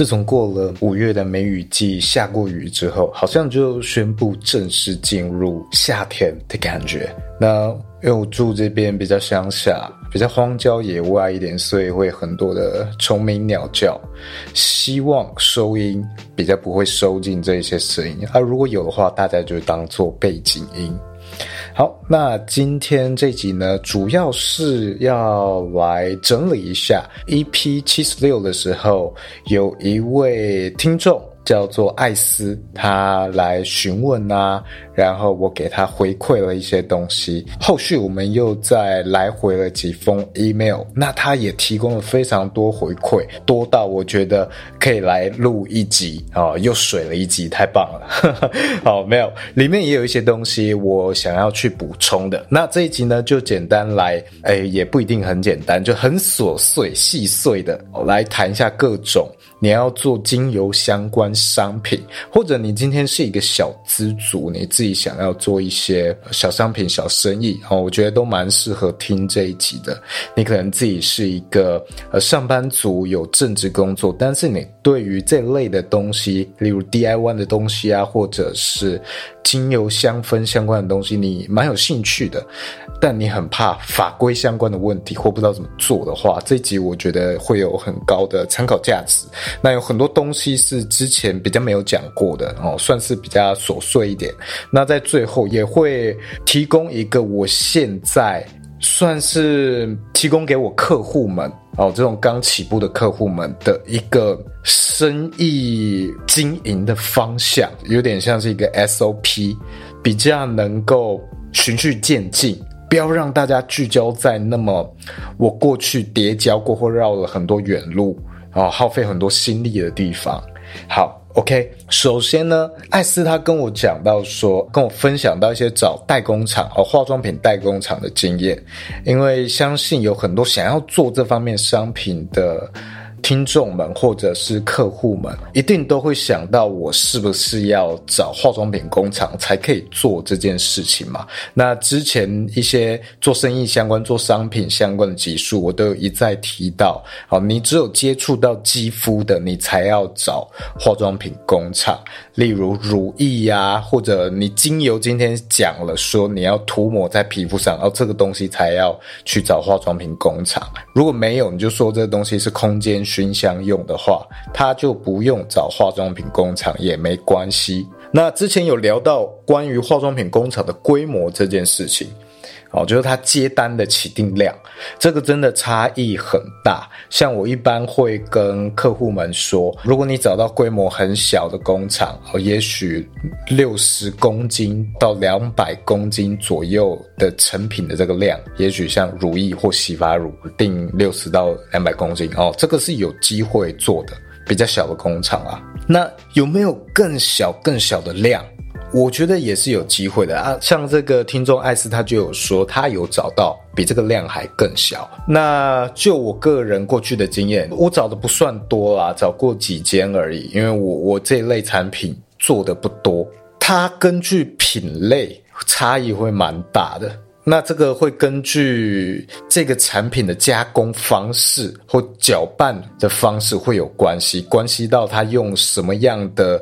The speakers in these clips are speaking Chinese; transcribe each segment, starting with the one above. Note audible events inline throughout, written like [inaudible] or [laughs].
自从过了五月的梅雨季，下过雨之后，好像就宣布正式进入夏天的感觉。那因为我住这边比较乡下，比较荒郊野外一点，所以会很多的虫鸣鸟叫。希望收音比较不会收进这些声音，啊，如果有的话，大家就当做背景音。好，那今天这集呢，主要是要来整理一下 EP 七十六的时候，有一位听众。叫做艾斯，他来询问啊，然后我给他回馈了一些东西。后续我们又再来回了几封 email，那他也提供了非常多回馈，多到我觉得可以来录一集啊、哦，又水了一集，太棒了。好，[laughs] 没有，里面也有一些东西我想要去补充的。那这一集呢，就简单来，哎，也不一定很简单，就很琐碎、细碎的来谈一下各种。你要做精油相关商品，或者你今天是一个小资族，你自己想要做一些小商品、小生意哦，我觉得都蛮适合听这一集的。你可能自己是一个呃上班族，有正职工作，但是你对于这类的东西，例如 DIY 的东西啊，或者是精油香氛相关的东西，你蛮有兴趣的，但你很怕法规相关的问题或不知道怎么做的话，这集我觉得会有很高的参考价值。那有很多东西是之前比较没有讲过的哦，算是比较琐碎一点。那在最后也会提供一个我现在算是提供给我客户们哦，这种刚起步的客户们的一个生意经营的方向，有点像是一个 SOP，比较能够循序渐进，不要让大家聚焦在那么我过去叠交过或绕了很多远路。哦，耗费很多心力的地方。好，OK。首先呢，艾斯他跟我讲到说，跟我分享到一些找代工厂哦化妆品代工厂的经验，因为相信有很多想要做这方面商品的。听众们或者是客户们，一定都会想到我是不是要找化妆品工厂才可以做这件事情嘛？那之前一些做生意相关、做商品相关的集数，我都有一再提到。好，你只有接触到肌肤的，你才要找化妆品工厂。例如乳液呀，或者你精油今天讲了说你要涂抹在皮肤上，然后这个东西才要去找化妆品工厂。如果没有，你就说这个东西是空间熏香用的话，它就不用找化妆品工厂也没关系。那之前有聊到关于化妆品工厂的规模这件事情。哦，就是他接单的起订量，这个真的差异很大。像我一般会跟客户们说，如果你找到规模很小的工厂，哦，也许六十公斤到两百公斤左右的成品的这个量，也许像乳液或洗发乳，定六十到两百公斤哦，这个是有机会做的。比较小的工厂啊，那有没有更小更小的量？我觉得也是有机会的啊，像这个听众艾斯他就有说，他有找到比这个量还更小。那就我个人过去的经验，我找的不算多啦，找过几间而已，因为我我这一类产品做的不多。它根据品类差异会蛮大的，那这个会根据这个产品的加工方式或搅拌的方式会有关系，关系到它用什么样的。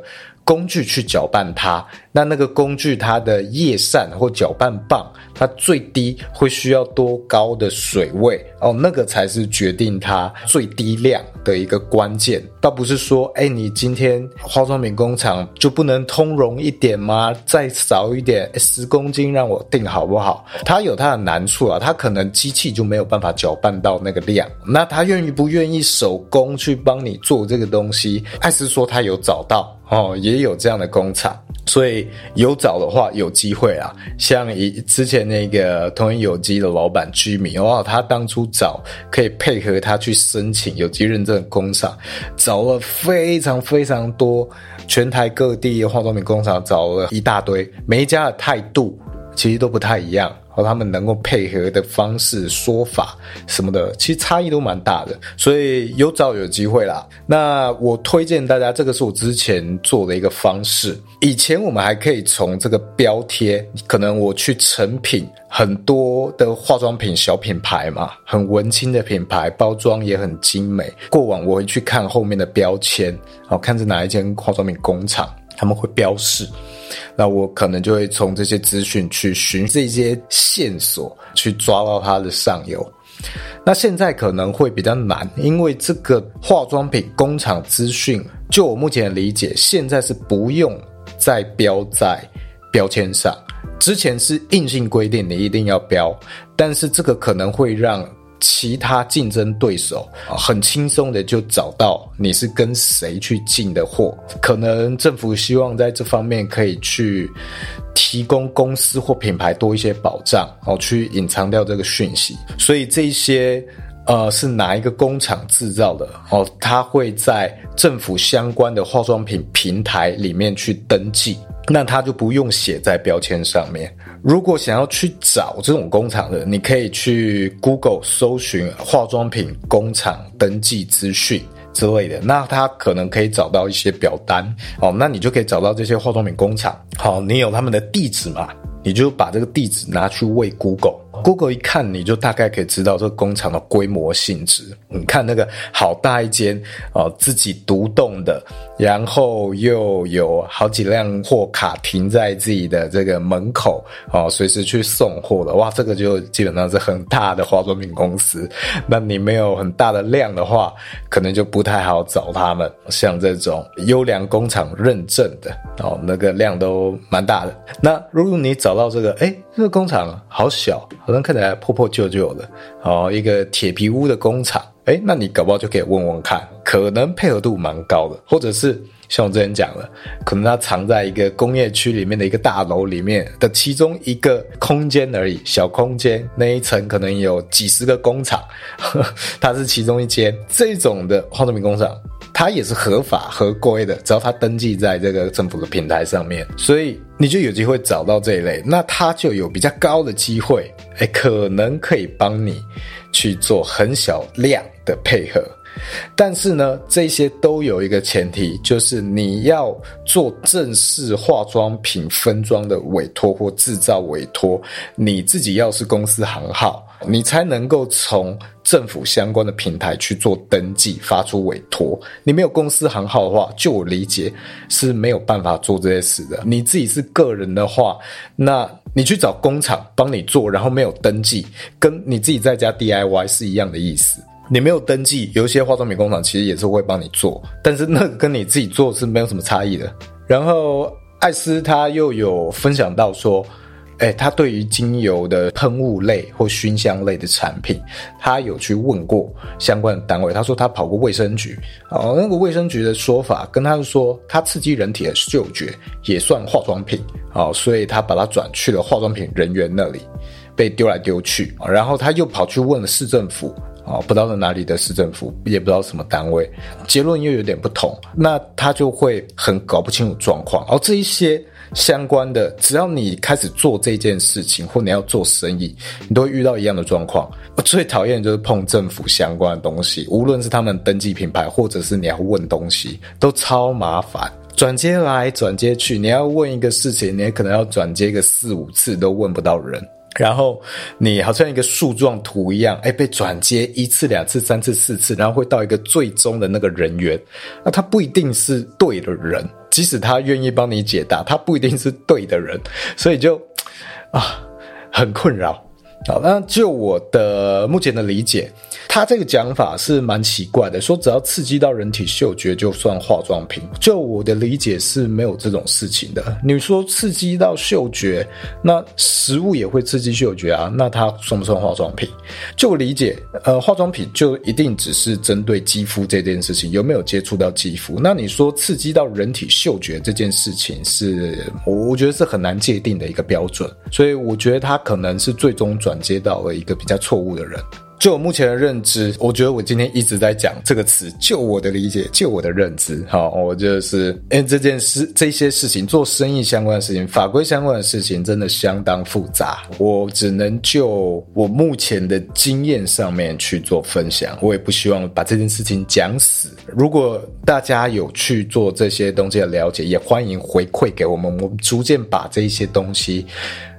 工具去搅拌它，那那个工具它的叶扇或搅拌棒，它最低会需要多高的水位哦，那个才是决定它最低量的一个关键。倒不是说，哎，你今天化妆品工厂就不能通融一点吗？再少一点，十公斤让我定好不好？它有它的难处啊，它可能机器就没有办法搅拌到那个量。那他愿意不愿意手工去帮你做这个东西？艾斯说他有找到。哦，也有这样的工厂，所以有找的话有机会啊。像以之前那个同源有机的老板居民，哦，他当初找可以配合他去申请有机认证的工厂，找了非常非常多，全台各地化妆品工厂找了一大堆，每一家的态度其实都不太一样。和他们能够配合的方式、说法什么的，其实差异都蛮大的，所以有找有机会啦。那我推荐大家，这个是我之前做的一个方式。以前我们还可以从这个标贴，可能我去成品很多的化妆品小品牌嘛，很文青的品牌，包装也很精美。过往我会去看后面的标签，好看是哪一间化妆品工厂，他们会标示。那我可能就会从这些资讯去寻这些线索，去抓到它的上游。那现在可能会比较难，因为这个化妆品工厂资讯，就我目前的理解，现在是不用再标在标签上。之前是硬性规定你一定要标，但是这个可能会让。其他竞争对手很轻松的就找到你是跟谁去进的货，可能政府希望在这方面可以去提供公司或品牌多一些保障，哦，去隐藏掉这个讯息。所以这些呃是哪一个工厂制造的哦，它会在政府相关的化妆品平台里面去登记，那它就不用写在标签上面。如果想要去找这种工厂的，你可以去 Google 搜寻化妆品工厂登记资讯之类的，那他可能可以找到一些表单哦，那你就可以找到这些化妆品工厂。好，你有他们的地址嘛？你就把这个地址拿去喂 Google，Google 一看你就大概可以知道这个工厂的规模性质。你看那个好大一间哦，自己独栋的，然后又有好几辆货卡停在自己的这个门口哦，随时去送货的。哇，这个就基本上是很大的化妆品公司。那你没有很大的量的话，可能就不太好找他们。像这种优良工厂认证的哦，那个量都蛮大的。那如果你找找到这个，哎，这个工厂好小，好像看起来破破旧旧的，哦，一个铁皮屋的工厂，哎，那你搞不好就可以问问看，可能配合度蛮高的，或者是像我之前讲的，可能它藏在一个工业区里面的一个大楼里面的其中一个空间而已，小空间，那一层可能有几十个工厂，呵，[laughs] 它是其中一间，这种的化妆品工厂。它也是合法合规的，只要它登记在这个政府的平台上面，所以你就有机会找到这一类，那它就有比较高的机会，哎，可能可以帮你去做很小量的配合。但是呢，这些都有一个前提，就是你要做正式化妆品分装的委托或制造委托，你自己要是公司行号，你才能够从政府相关的平台去做登记，发出委托。你没有公司行号的话，就我理解是没有办法做这些事的。你自己是个人的话，那你去找工厂帮你做，然后没有登记，跟你自己在家 DIY 是一样的意思。你没有登记，有一些化妆品工厂其实也是会帮你做，但是那个跟你自己做是没有什么差异的。然后艾斯他又有分享到说，哎，他对于精油的喷雾类或熏香类的产品，他有去问过相关的单位，他说他跑过卫生局，哦，那个卫生局的说法跟他说，他刺激人体的嗅觉也算化妆品，哦，所以他把它转去了化妆品人员那里，被丢来丢去，然后他又跑去问了市政府。哦，不知道是哪里的市政府，也不知道什么单位，结论又有点不同，那他就会很搞不清楚状况。而这一些相关的，只要你开始做这件事情，或你要做生意，你都会遇到一样的状况。我最讨厌就是碰政府相关的东西，无论是他们登记品牌，或者是你要问东西，都超麻烦，转接来转接去，你要问一个事情，你也可能要转接个四五次都问不到人。然后你好像一个树状图一样，哎，被转接一次、两次、三次、四次，然后会到一个最终的那个人员，那他不一定是对的人，即使他愿意帮你解答，他不一定是对的人，所以就啊很困扰。好，那就我的目前的理解，他这个讲法是蛮奇怪的，说只要刺激到人体嗅觉就算化妆品。就我的理解是没有这种事情的。你说刺激到嗅觉，那食物也会刺激嗅觉啊，那它算不算化妆品？就我理解，呃，化妆品就一定只是针对肌肤这件事情，有没有接触到肌肤？那你说刺激到人体嗅觉这件事情是，我我觉得是很难界定的一个标准，所以我觉得他可能是最终转接到了一个比较错误的人。就我目前的认知，我觉得我今天一直在讲这个词。就我的理解，就我的认知，好，我就是因为这件事、这些事情，做生意相关的事情、法规相关的事情，真的相当复杂。我只能就我目前的经验上面去做分享。我也不希望把这件事情讲死。如果大家有去做这些东西的了解，也欢迎回馈给我们。我们逐渐把这一些东西。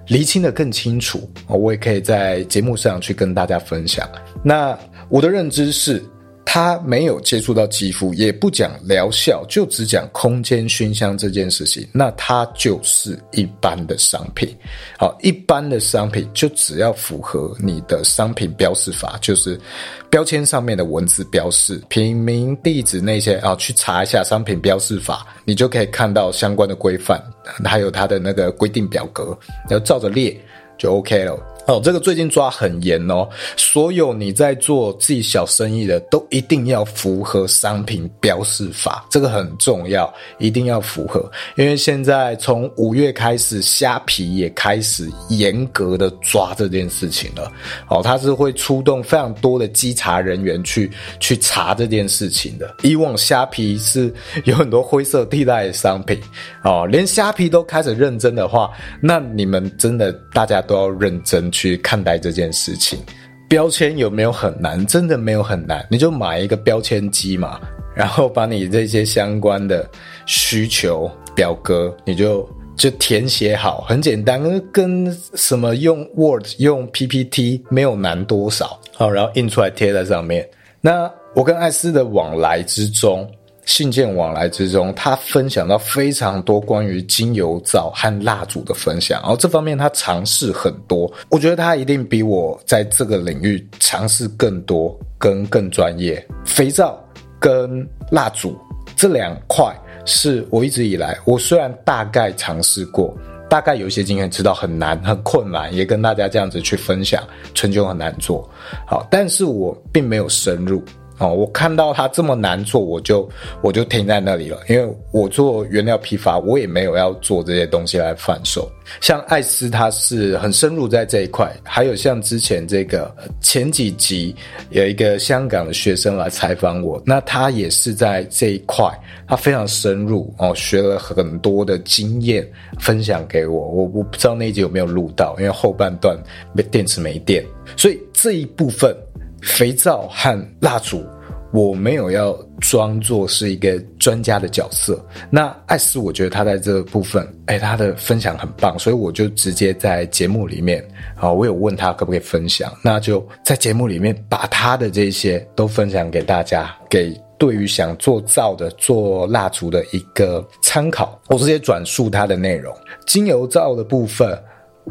厘清的更清楚，我也可以在节目上去跟大家分享。那我的认知是。它没有接触到肌肤，也不讲疗效，就只讲空间熏香这件事情，那它就是一般的商品。好，一般的商品就只要符合你的商品标示法，就是标签上面的文字标示、品名、地址那些啊，去查一下商品标示法，你就可以看到相关的规范，还有它的那个规定表格，然后照着列就 OK 了。哦，这个最近抓很严哦，所有你在做自己小生意的，都一定要符合商品标示法，这个很重要，一定要符合。因为现在从五月开始，虾皮也开始严格的抓这件事情了。哦，它是会出动非常多的稽查人员去去查这件事情的。以往虾皮是有很多灰色地带的商品，哦，连虾皮都开始认真的话，那你们真的大家都要认真去看待这件事情，标签有没有很难？真的没有很难，你就买一个标签机嘛，然后把你这些相关的需求表格，你就就填写好，很简单，跟什么用 Word、用 PPT 没有难多少。好，然后印出来贴在上面。那我跟艾斯的往来之中。信件往来之中，他分享到非常多关于精油皂和蜡烛的分享，然后这方面他尝试很多，我觉得他一定比我在这个领域尝试更多，跟更专业。肥皂跟蜡烛这两块是我一直以来，我虽然大概尝试过，大概有一些经验，知道很难、很困难，也跟大家这样子去分享，春秋很难做好，但是我并没有深入。哦，我看到它这么难做，我就我就停在那里了。因为我做原料批发，我也没有要做这些东西来贩售。像艾斯，他是很深入在这一块。还有像之前这个前几集有一个香港的学生来采访我，那他也是在这一块，他非常深入哦，学了很多的经验分享给我。我我不知道那一集有没有录到，因为后半段没电池没电，所以这一部分。肥皂和蜡烛，我没有要装作是一个专家的角色。那艾斯，我觉得他在这个部分，哎，他的分享很棒，所以我就直接在节目里面，啊，我有问他可不可以分享，那就在节目里面把他的这些都分享给大家，给对于想做皂的、做蜡烛的一个参考。我直接转述他的内容。精油皂的部分，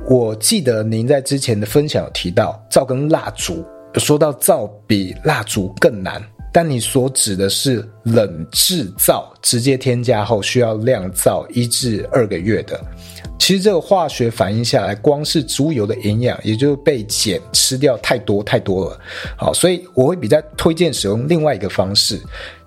我记得您在之前的分享有提到皂跟蜡烛。说到皂比蜡烛更难，但你所指的是冷制皂，直接添加后需要晾造一至二个月的。其实这个化学反应下来，光是植物油的营养也就被碱吃掉太多太多了。好，所以我会比较推荐使用另外一个方式，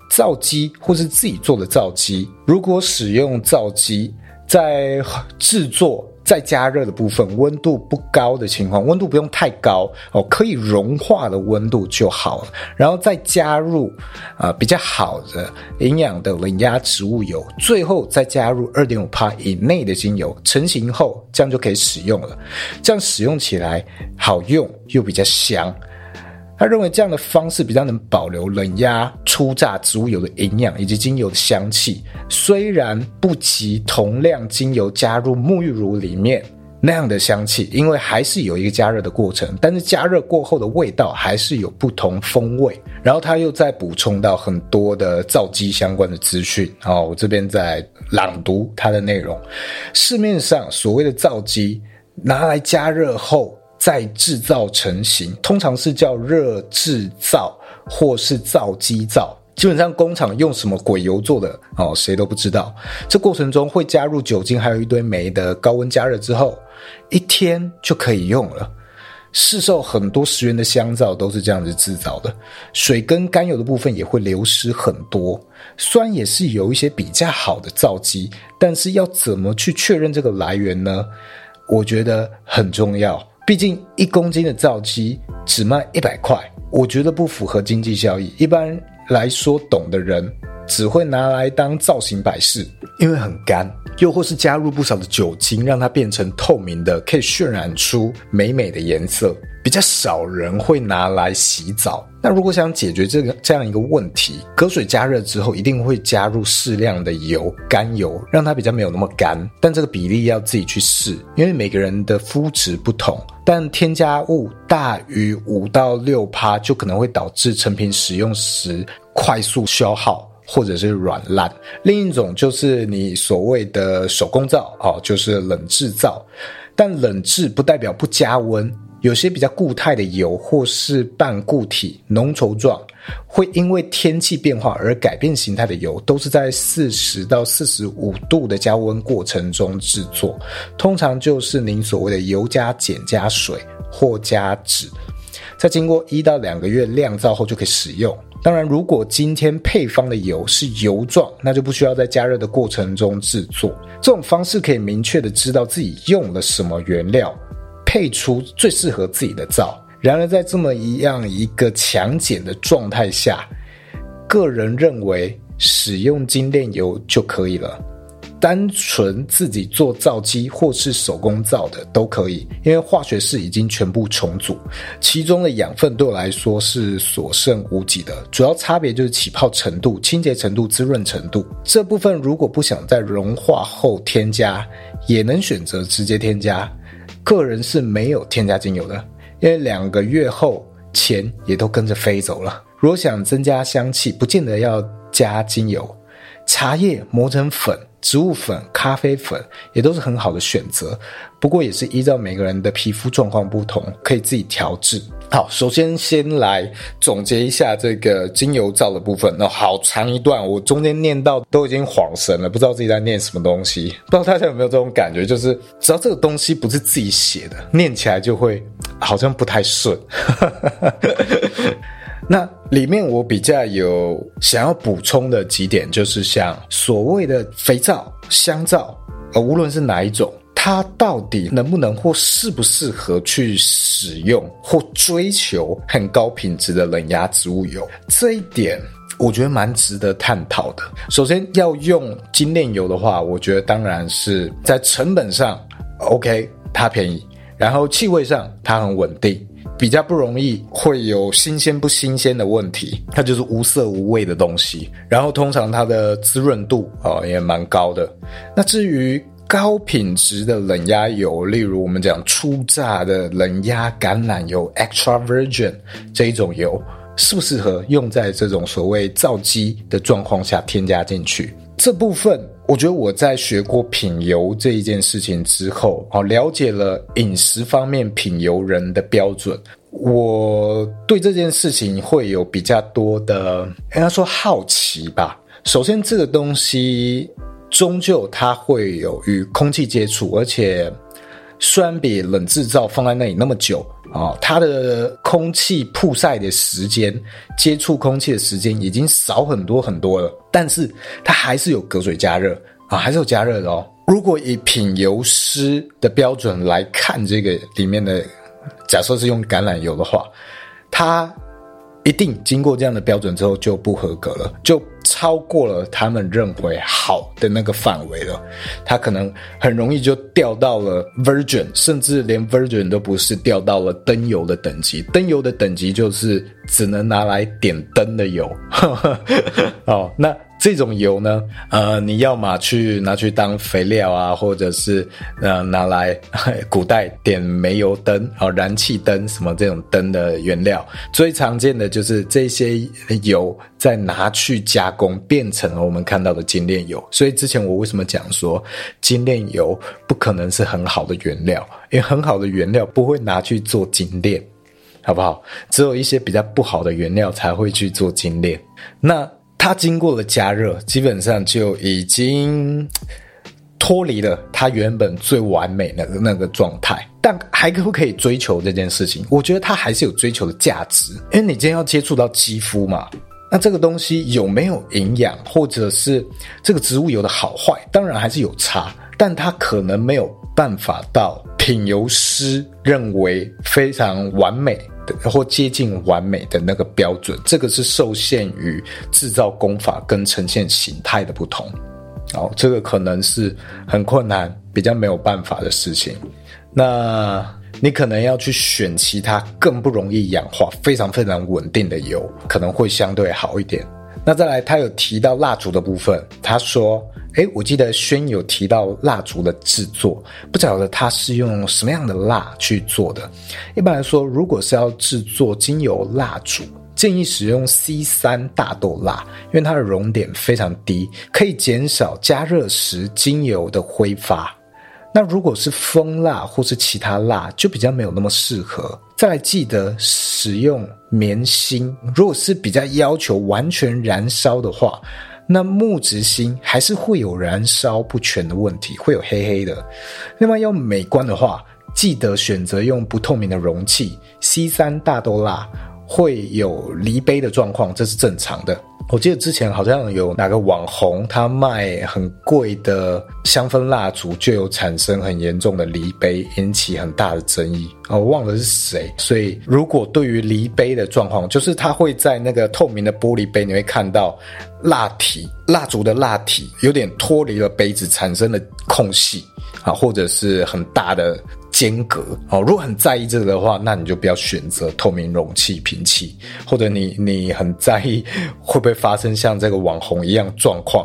皂基或是自己做的皂基。如果使用皂基在制作。在加热的部分，温度不高的情况，温度不用太高哦，可以融化的温度就好了。然后再加入啊、比较好的营养的冷压植物油，最后再加入二点五帕以内的精油，成型后这样就可以使用了。这样使用起来好用又比较香。他认为这样的方式比较能保留冷压初榨植物油的营养以及精油的香气，虽然不及同量精油加入沐浴乳里面那样的香气，因为还是有一个加热的过程，但是加热过后的味道还是有不同风味。然后他又再补充到很多的皂基相关的资讯，好，我这边在朗读它的内容。市面上所谓的皂基拿来加热后。再制造成型，通常是叫热制造或是皂基皂。基本上工厂用什么鬼油做的哦，谁都不知道。这过程中会加入酒精，还有一堆酶的高温加热之后，一天就可以用了。市售很多十元的香皂都是这样子制造的，水跟甘油的部分也会流失很多。虽然也是有一些比较好的皂基，但是要怎么去确认这个来源呢？我觉得很重要。毕竟一公斤的皂基只卖一百块，我觉得不符合经济效益。一般来说，懂的人只会拿来当造型摆饰，因为很干，又或是加入不少的酒精，让它变成透明的，可以渲染出美美的颜色。比较少人会拿来洗澡。那如果想解决这个这样一个问题，隔水加热之后，一定会加入适量的油，甘油，让它比较没有那么干。但这个比例要自己去试，因为每个人的肤质不同。但添加物大于五到六趴，就可能会导致成品使用时快速消耗或者是软烂。另一种就是你所谓的手工皂哦，就是冷制皂。但冷制不代表不加温。有些比较固态的油或是半固体浓稠状，会因为天气变化而改变形态的油，都是在四十到四十五度的加温过程中制作。通常就是您所谓的油加碱加水或加脂，在经过一到两个月酿造后就可以使用。当然，如果今天配方的油是油状，那就不需要在加热的过程中制作。这种方式可以明确的知道自己用了什么原料。配出最适合自己的皂。然而，在这么一样一个强碱的状态下，个人认为使用精炼油就可以了。单纯自己做皂基或是手工皂的都可以，因为化学式已经全部重组，其中的养分对我来说是所剩无几的。主要差别就是起泡程度、清洁程度、滋润程度。这部分如果不想在融化后添加，也能选择直接添加。个人是没有添加精油的，因为两个月后钱也都跟着飞走了。如果想增加香气，不见得要加精油，茶叶磨成粉、植物粉、咖啡粉也都是很好的选择。不过也是依照每个人的皮肤状况不同，可以自己调制。好，首先先来总结一下这个精油皂的部分。那好长一段，我中间念到都已经恍神了，不知道自己在念什么东西。不知道大家有没有这种感觉，就是只要这个东西不是自己写的，念起来就会好像不太顺。那里面我比较有想要补充的几点，就是像所谓的肥皂、香皂，呃，无论是哪一种。它到底能不能或适不适合去使用或追求很高品质的冷压植物油？这一点我觉得蛮值得探讨的。首先要用精炼油的话，我觉得当然是在成本上 OK，它便宜，然后气味上它很稳定，比较不容易会有新鲜不新鲜的问题，它就是无色无味的东西。然后通常它的滋润度哦也蛮高的。那至于高品质的冷压油，例如我们讲初榨的冷压橄榄油 （extra virgin） 这一种油，适不适合用在这种所谓皂基的状况下添加进去？这部分，我觉得我在学过品油这一件事情之后，哦，了解了饮食方面品油人的标准，我对这件事情会有比较多的，应该说好奇吧。首先，这个东西。终究它会有与空气接触，而且虽然比冷制造放在那里那么久啊、它的空气曝晒的时间、接触空气的时间已经少很多很多了，但是它还是有隔水加热啊、还是有加热的哦。如果以品油师的标准来看，这个里面的假设是用橄榄油的话，它一定经过这样的标准之后就不合格了，就。超过了他们认为好的那个范围了，它可能很容易就掉到了 virgin，甚至连 virgin 都不是，掉到了灯油的等级。灯油的等级就是只能拿来点灯的油。[laughs] 哦，那这种油呢，呃，你要么去拿去当肥料啊，或者是呃拿来古代点煤油灯啊、燃气灯什么这种灯的原料。最常见的就是这些油再拿去加工，变成了我们看到的精炼油。所以之前我为什么讲说精炼油不可能是很好的原料？因为很好的原料不会拿去做精炼，好不好？只有一些比较不好的原料才会去做精炼。那它经过了加热，基本上就已经脱离了它原本最完美的那个状态。但还可不可以追求这件事情？我觉得它还是有追求的价值，因为你今天要接触到肌肤嘛。那这个东西有没有营养，或者是这个植物油的好坏，当然还是有差，但它可能没有办法到品油师认为非常完美的。或接近完美的那个标准，这个是受限于制造工法跟呈现形态的不同，哦，这个可能是很困难、比较没有办法的事情。那你可能要去选其他更不容易氧化、非常非常稳定的油，可能会相对好一点。那再来，他有提到蜡烛的部分，他说。诶，我记得轩有提到蜡烛的制作，不晓得它是用什么样的蜡去做的。一般来说，如果是要制作精油蜡烛，建议使用 C 三大豆蜡，因为它的熔点非常低，可以减少加热时精油的挥发。那如果是蜂蜡或是其他蜡，就比较没有那么适合。再来记得使用棉芯，如果是比较要求完全燃烧的话。那木质芯还是会有燃烧不全的问题，会有黑黑的。另外要美观的话，记得选择用不透明的容器。C 三大豆蜡会有离杯的状况，这是正常的。我记得之前好像有哪个网红，他卖很贵的香氛蜡烛，就有产生很严重的离杯，引起很大的争议啊。我忘了是谁。所以如果对于离杯的状况，就是它会在那个透明的玻璃杯，你会看到蜡体蜡烛的蜡体有点脱离了杯子，产生了空隙啊，或者是很大的。间隔哦，如果很在意这个的话，那你就不要选择透明容器瓶器，或者你 [laughs] 你很在意会不会发生像这个网红一样状况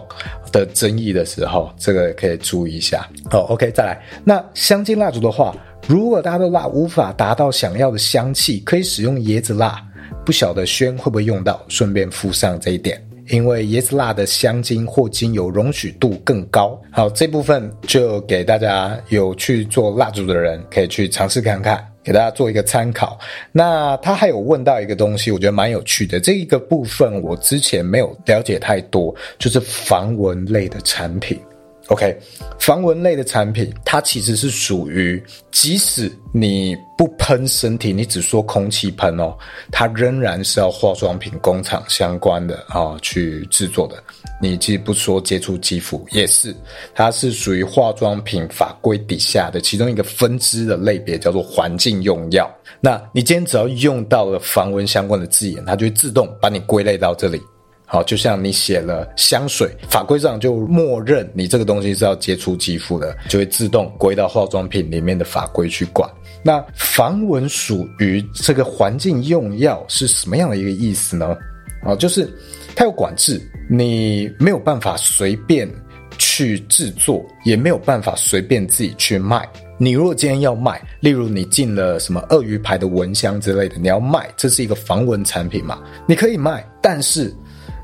的争议的时候，这个可以注意一下。哦，OK，再来，那香精蜡烛的话，如果大家的蜡无法达到想要的香气，可以使用椰子蜡，不晓得轩会不会用到，顺便附上这一点。因为椰子蜡的香精或精油容许度更高。好，这部分就给大家有去做蜡烛的人可以去尝试看看，给大家做一个参考。那他还有问到一个东西，我觉得蛮有趣的。这一个部分我之前没有了解太多，就是防蚊类的产品。OK，防蚊类的产品，它其实是属于，即使你不喷身体，你只说空气喷哦，它仍然是要化妆品工厂相关的啊、哦、去制作的。你既不说接触肌肤，也是，它是属于化妆品法规底下的其中一个分支的类别，叫做环境用药。那你今天只要用到了防蚊相关的字眼，它就会自动把你归类到这里。好，就像你写了香水，法规上就默认你这个东西是要接触肌肤的，就会自动归到化妆品里面的法规去管。那防蚊属于这个环境用药是什么样的一个意思呢？啊，就是它有管制，你没有办法随便去制作，也没有办法随便自己去卖。你如果今天要卖，例如你进了什么鳄鱼牌的蚊香之类的，你要卖，这是一个防蚊产品嘛？你可以卖，但是。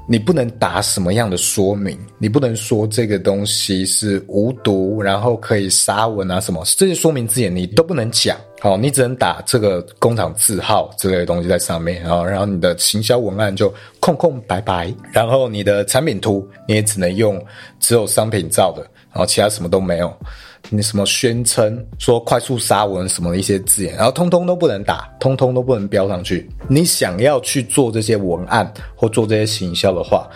你不能打什么样的说明，你不能说这个东西是无毒，然后可以杀蚊啊什么，这些说明字眼你都不能讲。好，你只能打这个工厂字号之类的东西在上面，然后然后你的行销文案就空空白白，然后你的产品图你也只能用只有商品照的，然后其他什么都没有。你什么宣称说快速杀蚊什么的一些字眼，然后通通都不能打，通通都不能标上去。你想要去做这些文案或做这些行销的话，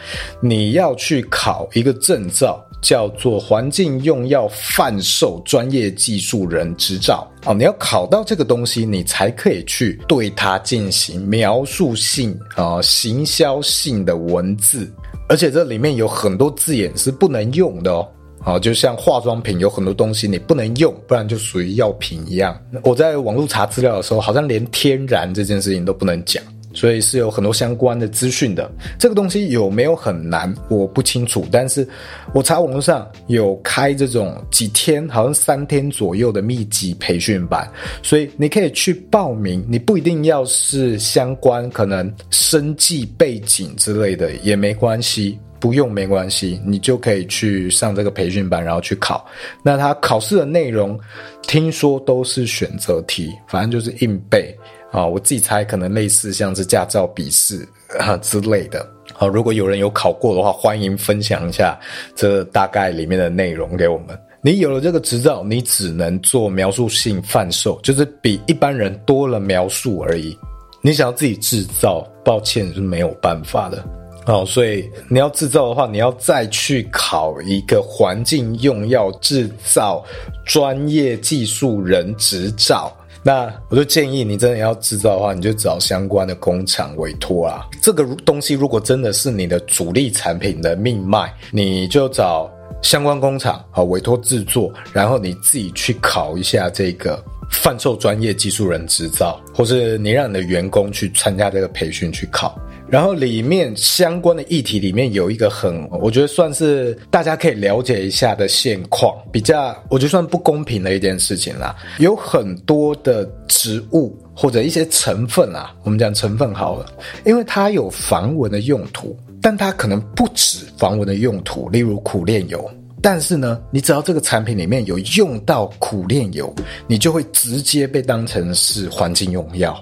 你要去考一个证照，叫做环境用药贩售专业技术人执照。哦，你要考到这个东西，你才可以去对它进行描述性啊、行销性的文字，而且这里面有很多字眼是不能用的哦。啊，就像化妆品有很多东西你不能用，不然就属于药品一样。我在网络查资料的时候，好像连天然这件事情都不能讲，所以是有很多相关的资讯的。这个东西有没有很难，我不清楚。但是我查网络上有开这种几天，好像三天左右的密集培训班，所以你可以去报名。你不一定要是相关，可能生计背景之类的也没关系。不用没关系，你就可以去上这个培训班，然后去考。那他考试的内容，听说都是选择题，反正就是硬背啊。我自己猜，可能类似像是驾照笔试啊之类的。好，如果有人有考过的话，欢迎分享一下这大概里面的内容给我们。你有了这个执照，你只能做描述性贩售，就是比一般人多了描述而已。你想要自己制造，抱歉是没有办法的。哦，所以你要制造的话，你要再去考一个环境用药制造专业技术人执照。那我就建议你真的要制造的话，你就找相关的工厂委托啦。这个东西如果真的是你的主力产品的命脉，你就找相关工厂啊委托制作，然后你自己去考一下这个贩售专业技术人执照，或是你让你的员工去参加这个培训去考。然后里面相关的议题里面有一个很，我觉得算是大家可以了解一下的现况，比较我觉得算不公平的一件事情啦。有很多的植物或者一些成分啊，我们讲成分好了，因为它有防蚊的用途，但它可能不止防蚊的用途，例如苦楝油。但是呢，你只要这个产品里面有用到苦楝油，你就会直接被当成是环境用药，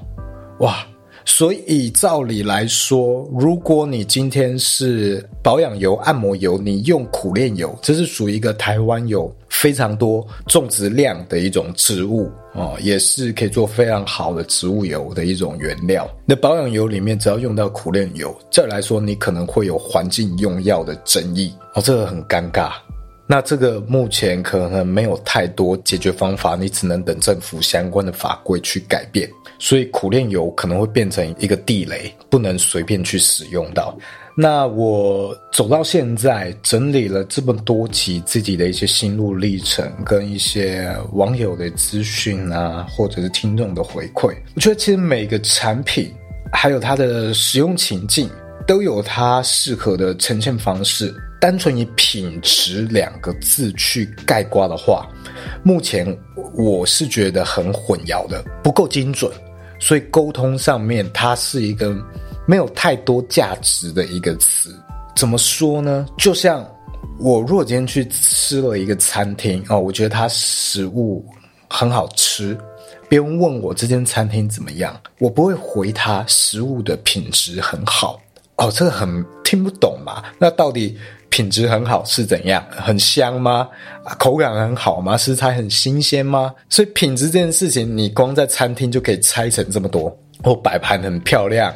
哇！所以照理来说，如果你今天是保养油、按摩油，你用苦楝油，这是属于一个台湾有非常多种植量的一种植物哦，也是可以做非常好的植物油的一种原料。那保养油里面只要用到苦楝油，这来说你可能会有环境用药的争议哦，这个很尴尬。那这个目前可能没有太多解决方法，你只能等政府相关的法规去改变。所以苦练油可能会变成一个地雷，不能随便去使用到。那我走到现在，整理了这么多集自己的一些心路历程，跟一些网友的资讯啊，或者是听众的回馈。我觉得其实每个产品，还有它的使用情境，都有它适合的呈现方式。单纯以品质两个字去概括的话，目前我是觉得很混淆的，不够精准，所以沟通上面它是一个没有太多价值的一个词。怎么说呢？就像我如果今天去吃了一个餐厅哦，我觉得它食物很好吃，别人问我这间餐厅怎么样，我不会回他食物的品质很好哦，这个很听不懂嘛？那到底？品质很好是怎样？很香吗？口感很好吗？食材很新鲜吗？所以品质这件事情，你光在餐厅就可以拆成这么多，或摆盘很漂亮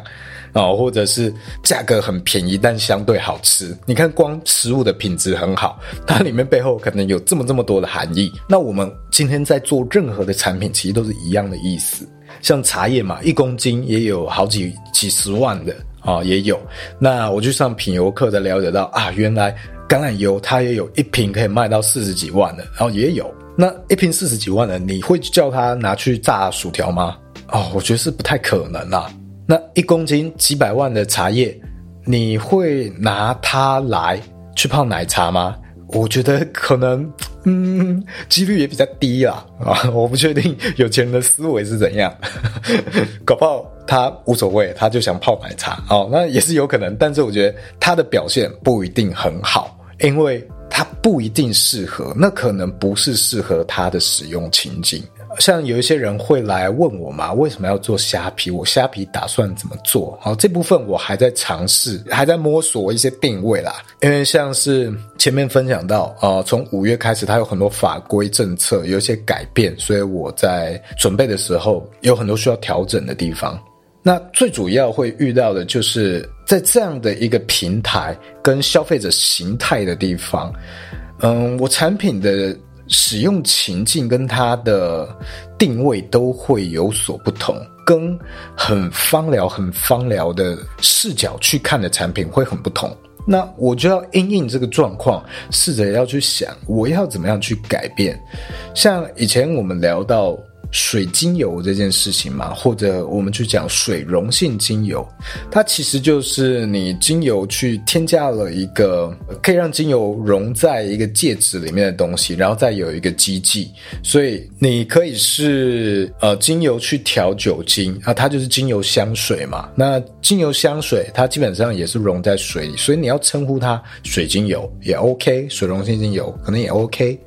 啊，或者是价格很便宜但相对好吃。你看，光食物的品质很好，它里面背后可能有这么这么多的含义。那我们今天在做任何的产品，其实都是一样的意思。像茶叶嘛，一公斤也有好几几十万的。啊、也有。那我去上品油课才了解到啊，原来橄榄油它也有一瓶可以卖到四十几万的，然后也有那一瓶四十几万的，你会叫他拿去炸薯条吗？哦，我觉得是不太可能啦。那一公斤几百万的茶叶，你会拿它来去泡奶茶吗？我觉得可能，嗯，几率也比较低啦。啊，我不确定有钱人的思维是怎样，[laughs] 搞不好。他无所谓，他就想泡奶茶哦，那也是有可能。但是我觉得他的表现不一定很好，因为他不一定适合，那可能不是适合他的使用情境。像有一些人会来问我嘛，为什么要做虾皮？我虾皮打算怎么做？好，这部分我还在尝试，还在摸索一些定位啦。因为像是前面分享到，呃，从五月开始，它有很多法规政策有一些改变，所以我在准备的时候有很多需要调整的地方。那最主要会遇到的就是在这样的一个平台跟消费者形态的地方，嗯，我产品的使用情境跟它的定位都会有所不同，跟很芳疗、很芳疗的视角去看的产品会很不同。那我就要因应这个状况，试着要去想我要怎么样去改变。像以前我们聊到。水精油这件事情嘛，或者我们去讲水溶性精油，它其实就是你精油去添加了一个可以让精油溶在一个介质里面的东西，然后再有一个基剂，所以你可以是呃精油去调酒精啊，它就是精油香水嘛。那精油香水它基本上也是溶在水里，所以你要称呼它水精油也 OK，水溶性精油可能也 OK。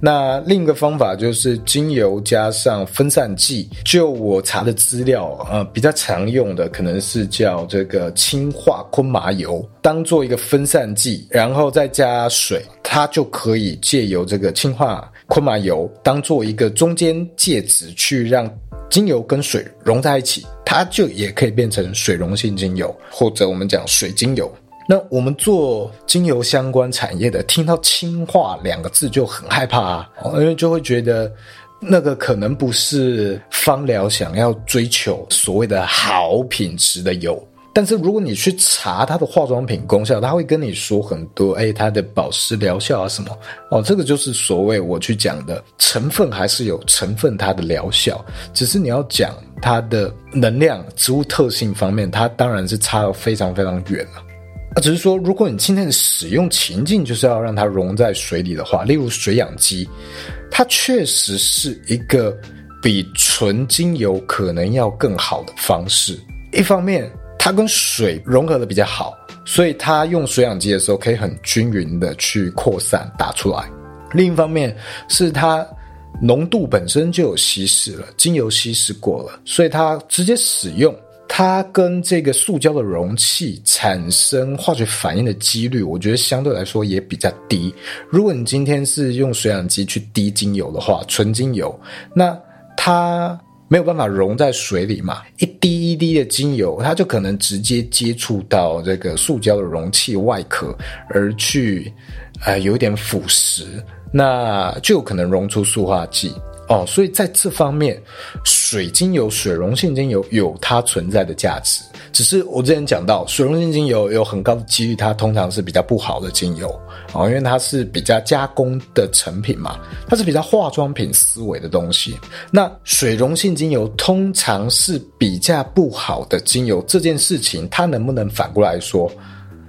那另一个方法就是精油加上分散剂。就我查的资料，呃，比较常用的可能是叫这个氢化昆麻油，当做一个分散剂，然后再加水，它就可以借由这个氢化昆麻油当做一个中间介质，去让精油跟水融在一起，它就也可以变成水溶性精油，或者我们讲水精油。那我们做精油相关产业的，听到“氢化”两个字就很害怕啊，因为就会觉得那个可能不是芳疗想要追求所谓的好品质的油。但是如果你去查它的化妆品功效，它会跟你说很多，哎，它的保湿疗效啊什么哦，这个就是所谓我去讲的成分还是有成分它的疗效，只是你要讲它的能量、植物特性方面，它当然是差得非常非常远了。只是说，如果你今天的使用情境就是要让它溶在水里的话，例如水氧机，它确实是一个比纯精油可能要更好的方式。一方面，它跟水融合的比较好，所以它用水氧机的时候可以很均匀的去扩散打出来；另一方面，是它浓度本身就有稀释了，精油稀释过了，所以它直接使用。它跟这个塑胶的容器产生化学反应的几率，我觉得相对来说也比较低。如果你今天是用水氧机去滴精油的话，纯精油，那它没有办法溶在水里嘛，一滴一滴的精油，它就可能直接接触到这个塑胶的容器外壳，而去，呃，有点腐蚀，那就有可能溶出塑化剂。哦，所以在这方面，水精油、水溶性精油有它存在的价值。只是我之前讲到，水溶性精油有很高的几率，它通常是比较不好的精油啊，因为它是比较加工的成品嘛，它是比较化妆品思维的东西。那水溶性精油通常是比较不好的精油，这件事情它能不能反过来说，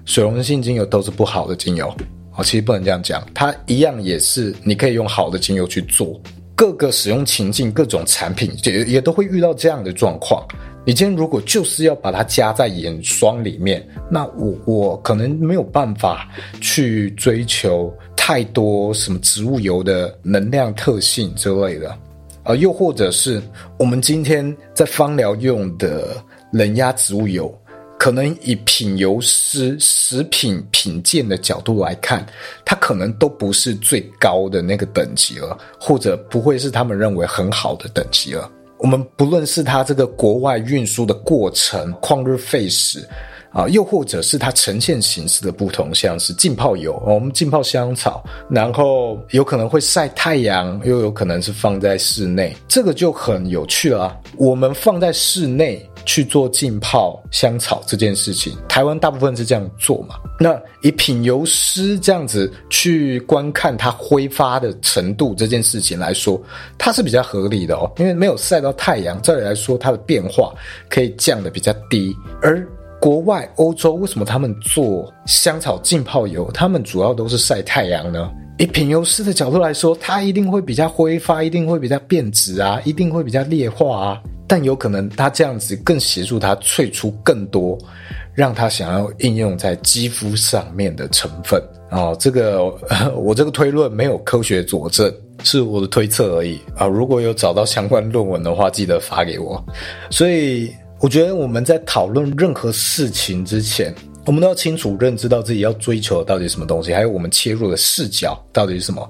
水溶性精油都是不好的精油？哦，其实不能这样讲，它一样也是你可以用好的精油去做。各个使用情境、各种产品也也都会遇到这样的状况。你今天如果就是要把它加在眼霜里面，那我我可能没有办法去追求太多什么植物油的能量特性之类的，啊，又或者是我们今天在芳疗用的冷压植物油。可能以品油师、食品品鉴的角度来看，它可能都不是最高的那个等级了，或者不会是他们认为很好的等级了。我们不论是它这个国外运输的过程、旷日费时。啊，又或者是它呈现形式的不同，像是浸泡油，我们浸泡香草，然后有可能会晒太阳，又有可能是放在室内，这个就很有趣了。我们放在室内去做浸泡香草这件事情，台湾大部分是这样做嘛？那以品油师这样子去观看它挥发的程度这件事情来说，它是比较合理的哦，因为没有晒到太阳，照理来说它的变化可以降得比较低，而。国外欧洲为什么他们做香草浸泡油？他们主要都是晒太阳呢？以品油师的角度来说，它一定会比较挥发，一定会比较变质啊，一定会比较劣化啊。但有可能它这样子更协助它萃出更多，让它想要应用在肌肤上面的成分啊。这个 [laughs] 我这个推论没有科学佐证，是我的推测而已啊。如果有找到相关论文的话，记得发给我。所以。我觉得我们在讨论任何事情之前，我们都要清楚认知到自己要追求的到底什么东西，还有我们切入的视角到底是什么。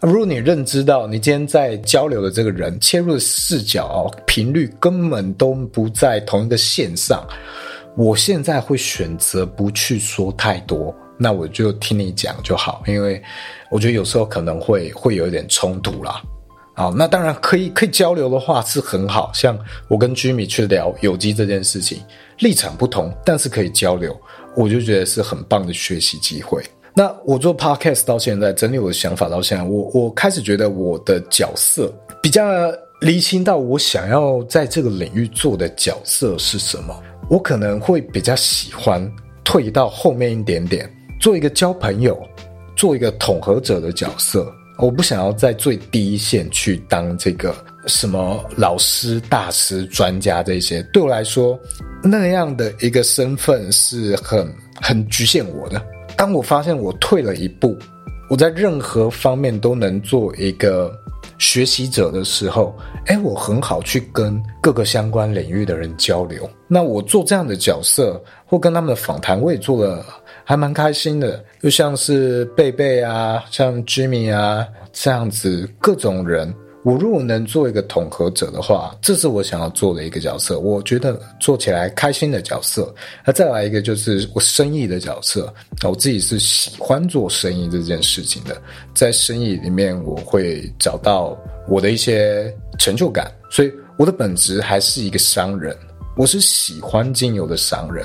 如果你认知到你今天在交流的这个人切入的视角哦，频率根本都不在同一个线上，我现在会选择不去说太多，那我就听你讲就好，因为我觉得有时候可能会会有一点冲突啦。好，那当然可以，可以交流的话是很好。像我跟 Jimmy 去聊有机这件事情，立场不同，但是可以交流，我就觉得是很棒的学习机会。那我做 Podcast 到现在，整理我的想法到现在，我我开始觉得我的角色比较厘清到我想要在这个领域做的角色是什么。我可能会比较喜欢退到后面一点点，做一个交朋友，做一个统合者的角色。我不想要在最第一线去当这个什么老师、大师、专家这些。对我来说，那样的一个身份是很很局限我的。当我发现我退了一步，我在任何方面都能做一个学习者的时候，哎，我很好去跟各个相关领域的人交流。那我做这样的角色，或跟他们的访谈，我也做了，还蛮开心的。就像是贝贝啊，像 Jimmy 啊这样子各种人。我如果能做一个统合者的话，这是我想要做的一个角色。我觉得做起来开心的角色。那再来一个就是我生意的角色。我自己是喜欢做生意这件事情的，在生意里面我会找到我的一些成就感。所以我的本质还是一个商人，我是喜欢精油的商人。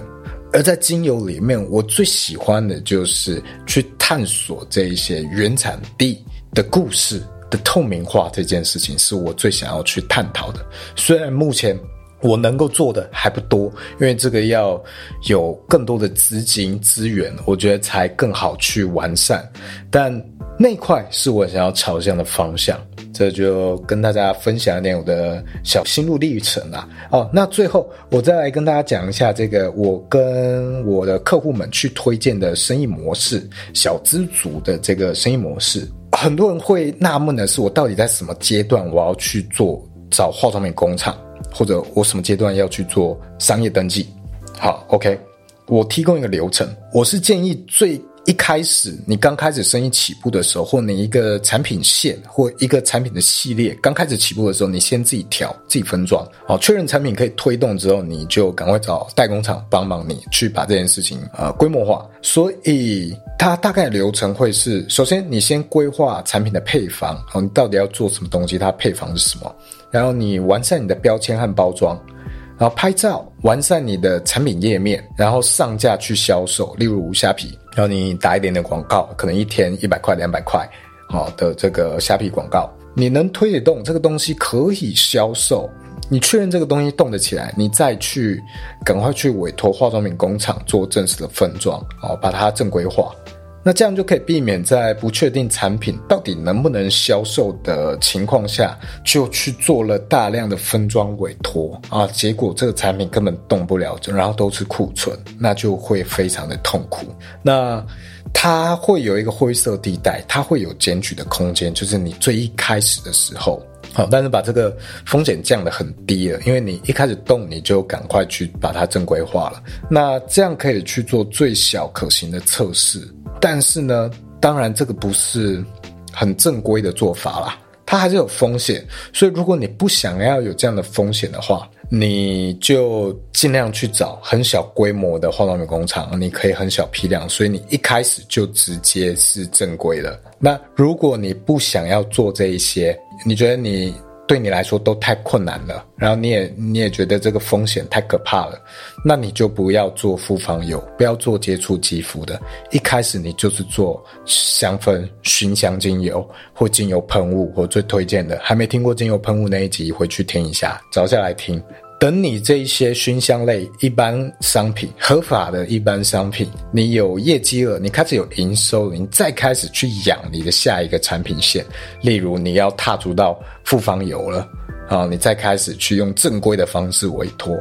而在精油里面，我最喜欢的就是去探索这一些原产地的故事。的透明化这件事情是我最想要去探讨的。虽然目前我能够做的还不多，因为这个要有更多的资金资源，我觉得才更好去完善。但那块是我想要朝向的方向。这就跟大家分享一点我的小心路历程啦。哦，那最后我再来跟大家讲一下这个我跟我的客户们去推荐的生意模式，小资族的这个生意模式。很多人会纳闷的是，我到底在什么阶段我要去做找化妆品工厂，或者我什么阶段要去做商业登记？好，OK，我提供一个流程，我是建议最。一开始，你刚开始生意起步的时候，或你一个产品线或一个产品的系列刚开始起步的时候，你先自己调、自己分装，好，确认产品可以推动之后，你就赶快找代工厂帮忙你去把这件事情呃规模化。所以它大概流程会是：首先你先规划产品的配方，好，你到底要做什么东西，它配方是什么，然后你完善你的标签和包装。然后拍照，完善你的产品页面，然后上架去销售。例如虾皮，然后你打一点点广告，可能一天一百块、两百块，好的这个虾皮广告，你能推得动这个东西可以销售，你确认这个东西动得起来，你再去赶快去委托化妆品工厂做正式的分装，好把它正规化。那这样就可以避免在不确定产品到底能不能销售的情况下，就去做了大量的分装委托啊，结果这个产品根本动不了，然后都是库存，那就会非常的痛苦。那它会有一个灰色地带，它会有检举的空间，就是你最一开始的时候，好，但是把这个风险降得很低了，因为你一开始动，你就赶快去把它正规化了，那这样可以去做最小可行的测试。但是呢，当然这个不是很正规的做法啦，它还是有风险。所以如果你不想要有这样的风险的话，你就尽量去找很小规模的化妆品工厂，你可以很小批量，所以你一开始就直接是正规的。那如果你不想要做这一些，你觉得你。对你来说都太困难了，然后你也你也觉得这个风险太可怕了，那你就不要做复方油，不要做接触肌肤的。一开始你就是做香氛、熏香精油或精油喷雾。我最推荐的，还没听过精油喷雾那一集，回去听一下，找下来听。等你这一些熏香类一般商品，合法的一般商品，你有业绩了，你开始有营收了，你再开始去养你的下一个产品线。例如你要踏足到复方油了，啊，你再开始去用正规的方式委托，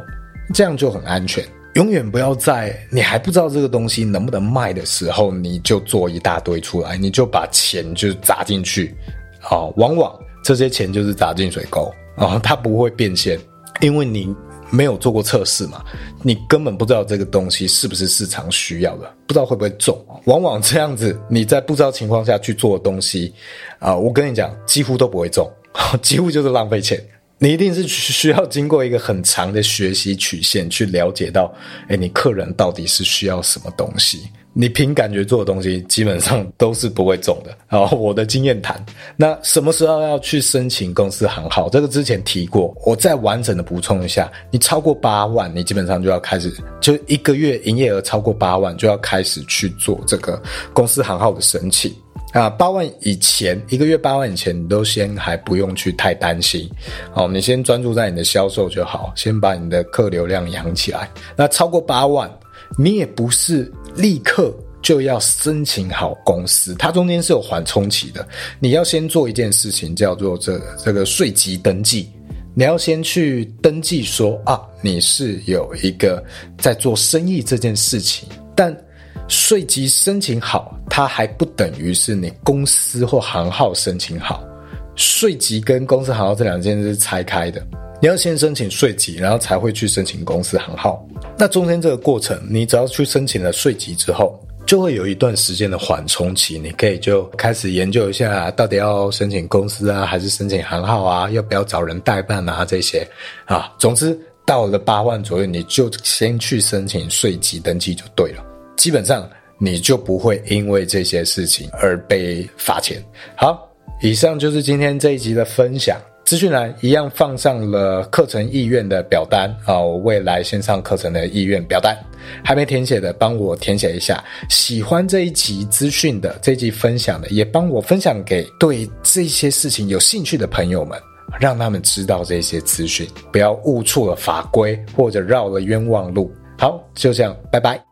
这样就很安全。永远不要在你还不知道这个东西能不能卖的时候，你就做一大堆出来，你就把钱就砸进去，啊，往往这些钱就是砸进水沟，啊，它不会变现。因为你没有做过测试嘛，你根本不知道这个东西是不是市场需要的，不知道会不会中。往往这样子，你在不知道情况下去做的东西，啊、我跟你讲，几乎都不会中，[laughs] 几乎就是浪费钱。你一定是需要经过一个很长的学习曲线，去了解到，诶，你客人到底是需要什么东西。你凭感觉做的东西，基本上都是不会中的。好，我的经验谈。那什么时候要去申请公司行号？这个之前提过，我再完整的补充一下。你超过八万，你基本上就要开始，就一个月营业额超过八万，就要开始去做这个公司行号的申请。啊，八万以前一个月八万以前，你都先还不用去太担心，好，你先专注在你的销售就好，先把你的客流量养起来。那超过八万，你也不是立刻就要申请好公司，它中间是有缓冲期的。你要先做一件事情，叫做这这个税籍登记，你要先去登记说啊，你是有一个在做生意这件事情，但。税籍申请好，它还不等于是你公司或行号申请好。税籍跟公司行号这两件事是拆开的，你要先申请税籍，然后才会去申请公司行号。那中间这个过程，你只要去申请了税籍之后，就会有一段时间的缓冲期，你可以就开始研究一下，到底要申请公司啊，还是申请行号啊？要不要找人代办啊？这些啊，总之到了八万左右，你就先去申请税籍登记就对了。基本上你就不会因为这些事情而被罚钱。好，以上就是今天这一集的分享。资讯栏一样放上了课程意愿的表单啊，我未来线上课程的意愿表单，还没填写的帮我填写一下。喜欢这一集资讯的，这一集分享的，也帮我分享给对这些事情有兴趣的朋友们，让他们知道这些资讯，不要误触了法规或者绕了冤枉路。好，就这样，拜拜。